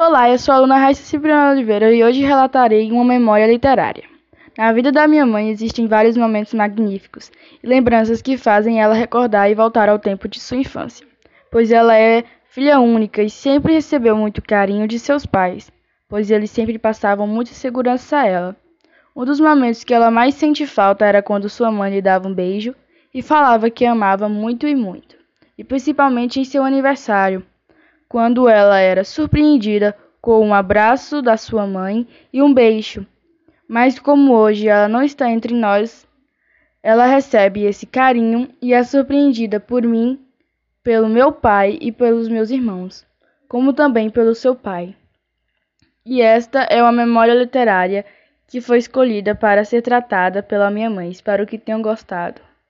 Olá, eu sou a aluna Raíssa Cipriano Oliveira e hoje relatarei uma memória literária. Na vida da minha mãe existem vários momentos magníficos e lembranças que fazem ela recordar e voltar ao tempo de sua infância, pois ela é filha única e sempre recebeu muito carinho de seus pais, pois eles sempre passavam muita segurança a ela. Um dos momentos que ela mais sente falta era quando sua mãe lhe dava um beijo e falava que amava muito e muito, e principalmente em seu aniversário quando ela era surpreendida com um abraço da sua mãe e um beijo. Mas como hoje ela não está entre nós, ela recebe esse carinho e é surpreendida por mim, pelo meu pai e pelos meus irmãos, como também pelo seu pai. E esta é uma memória literária que foi escolhida para ser tratada pela minha mãe. Espero que tenham gostado.